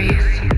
Breathe.